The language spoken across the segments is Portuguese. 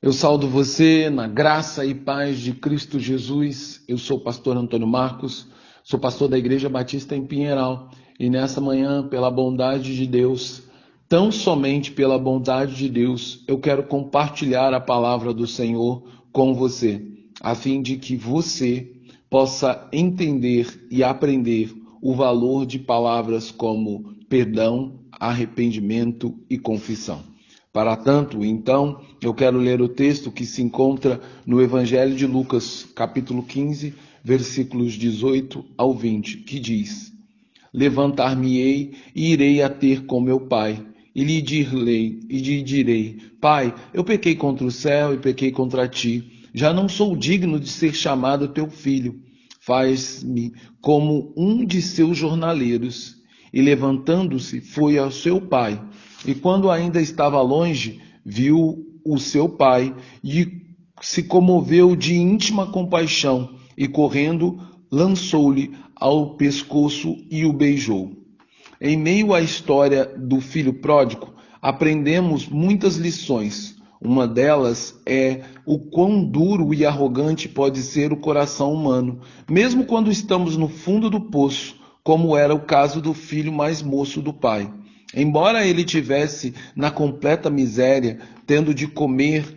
Eu saldo você na graça e paz de Cristo Jesus. Eu sou o pastor Antônio Marcos, sou pastor da Igreja Batista em Pinheiral e nessa manhã, pela bondade de Deus, tão somente pela bondade de Deus, eu quero compartilhar a palavra do Senhor com você, a fim de que você possa entender e aprender o valor de palavras como perdão, arrependimento e confissão. Para tanto, então, eu quero ler o texto que se encontra no Evangelho de Lucas, capítulo 15, versículos 18 ao 20, que diz: Levantar-me-ei e irei a ter com meu pai, e lhe direi, e lhe direi: Pai, eu pequei contra o céu e pequei contra ti. Já não sou digno de ser chamado teu filho. Faz-me como um de seus jornaleiros. E levantando-se, foi ao seu pai e quando ainda estava longe, viu o seu pai e se comoveu de íntima compaixão e, correndo, lançou-lhe ao pescoço e o beijou. Em meio à história do filho pródigo, aprendemos muitas lições. Uma delas é o quão duro e arrogante pode ser o coração humano, mesmo quando estamos no fundo do poço, como era o caso do filho mais moço do pai. Embora ele tivesse na completa miséria, tendo de comer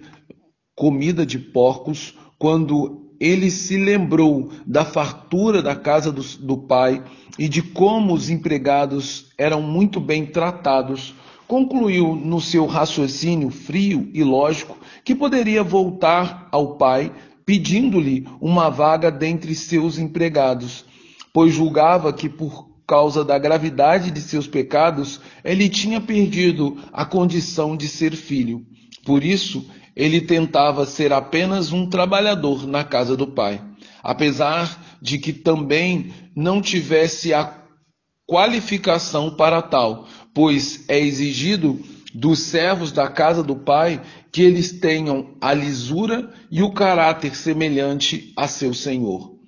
comida de porcos, quando ele se lembrou da fartura da casa do, do, pai e de como os empregados eram muito bem tratados, concluiu no seu raciocínio frio e lógico que poderia voltar ao pai pedindo-lhe uma vaga dentre seus empregados, pois julgava que por causa da gravidade de seus pecados, ele tinha perdido a condição de ser filho. Por isso, ele tentava ser apenas um trabalhador na casa do pai, apesar de que também não tivesse a qualificação para tal, pois é exigido dos servos da casa do pai que eles tenham a lisura e o caráter semelhante a seu senhor.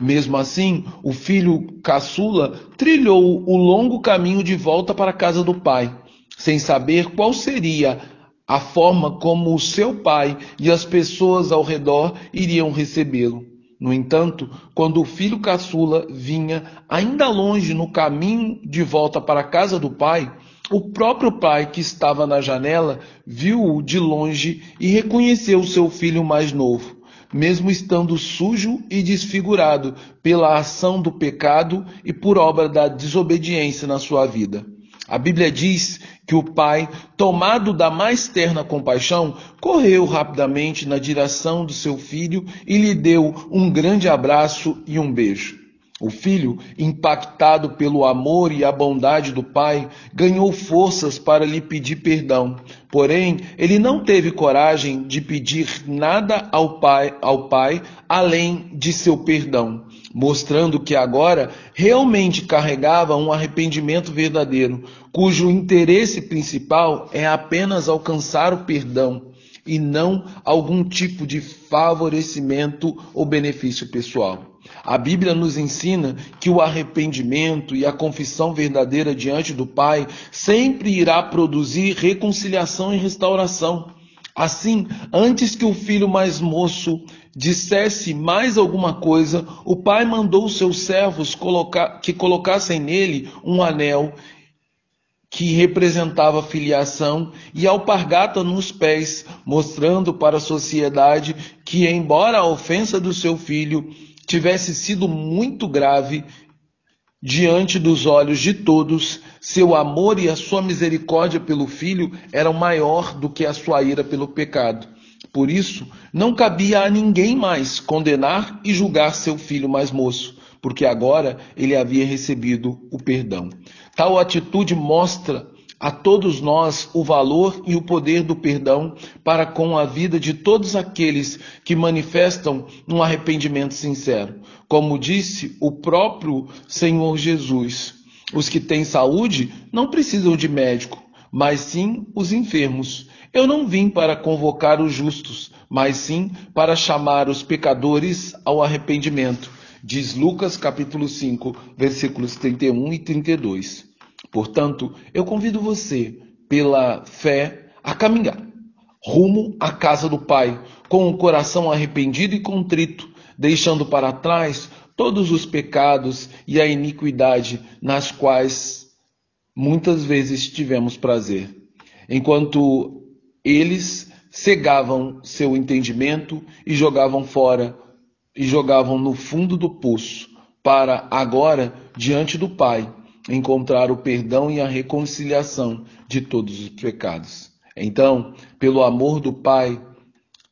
Mesmo assim, o filho caçula trilhou o longo caminho de volta para a casa do pai, sem saber qual seria a forma como o seu pai e as pessoas ao redor iriam recebê-lo. No entanto, quando o filho caçula vinha ainda longe no caminho de volta para a casa do pai, o próprio pai que estava na janela viu-o de longe e reconheceu seu filho mais novo mesmo estando sujo e desfigurado pela ação do pecado e por obra da desobediência na sua vida. A Bíblia diz que o pai, tomado da mais terna compaixão, correu rapidamente na direção do seu filho e lhe deu um grande abraço e um beijo. O filho, impactado pelo amor e a bondade do pai, ganhou forças para lhe pedir perdão. Porém, ele não teve coragem de pedir nada ao pai, ao pai além de seu perdão, mostrando que agora realmente carregava um arrependimento verdadeiro, cujo interesse principal é apenas alcançar o perdão e não algum tipo de favorecimento ou benefício pessoal. A Bíblia nos ensina que o arrependimento e a confissão verdadeira diante do Pai sempre irá produzir reconciliação e restauração. Assim, antes que o filho mais moço dissesse mais alguma coisa, o pai mandou seus servos colocar, que colocassem nele um anel que representava filiação, e alpargata nos pés, mostrando para a sociedade que, embora a ofensa do seu filho tivesse sido muito grave diante dos olhos de todos, seu amor e a sua misericórdia pelo filho eram maior do que a sua ira pelo pecado. Por isso, não cabia a ninguém mais condenar e julgar seu filho mais moço, porque agora ele havia recebido o perdão. Tal atitude mostra a todos nós o valor e o poder do perdão para com a vida de todos aqueles que manifestam um arrependimento sincero. Como disse o próprio Senhor Jesus, os que têm saúde não precisam de médico, mas sim os enfermos. Eu não vim para convocar os justos, mas sim para chamar os pecadores ao arrependimento. Diz Lucas capítulo 5, versículos 31 e 32. Portanto, eu convido você, pela fé, a caminhar, rumo à casa do Pai, com o coração arrependido e contrito, deixando para trás todos os pecados e a iniquidade nas quais muitas vezes tivemos prazer. Enquanto eles cegavam seu entendimento e jogavam fora e jogavam no fundo do poço, para agora, diante do Pai, encontrar o perdão e a reconciliação de todos os pecados. Então, pelo amor do Pai,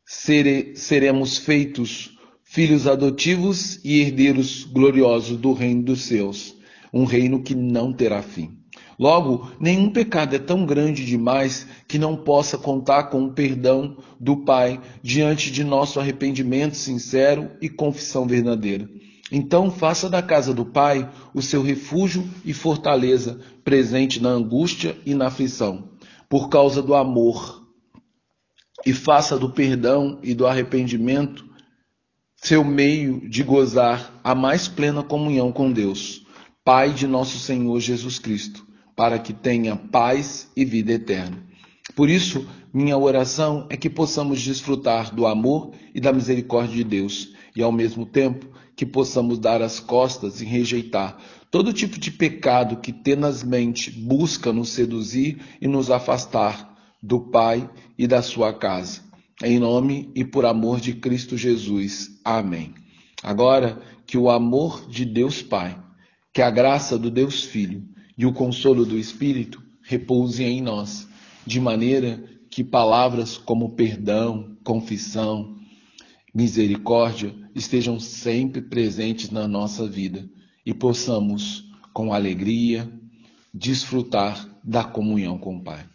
sere, seremos feitos filhos adotivos e herdeiros gloriosos do reino dos céus, um reino que não terá fim. Logo, nenhum pecado é tão grande demais que não possa contar com o perdão do Pai diante de nosso arrependimento sincero e confissão verdadeira. Então, faça da casa do Pai o seu refúgio e fortaleza, presente na angústia e na aflição, por causa do amor. E faça do perdão e do arrependimento seu meio de gozar a mais plena comunhão com Deus, Pai de nosso Senhor Jesus Cristo, para que tenha paz e vida eterna. Por isso, minha oração é que possamos desfrutar do amor e da misericórdia de Deus e, ao mesmo tempo, que possamos dar as costas e rejeitar todo tipo de pecado que tenazmente busca nos seduzir e nos afastar do Pai e da sua casa. Em nome e por amor de Cristo Jesus. Amém. Agora, que o amor de Deus Pai, que a graça do Deus Filho e o consolo do Espírito repousem em nós, de maneira que palavras como perdão, confissão, misericórdia estejam sempre presentes na nossa vida e possamos, com alegria, desfrutar da comunhão com o Pai.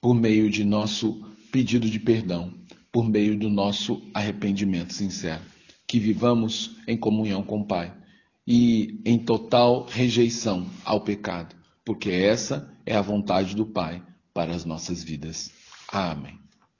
Por meio de nosso pedido de perdão, por meio do nosso arrependimento sincero. Que vivamos em comunhão com o Pai e em total rejeição ao pecado, porque essa é a vontade do Pai para as nossas vidas. Amém.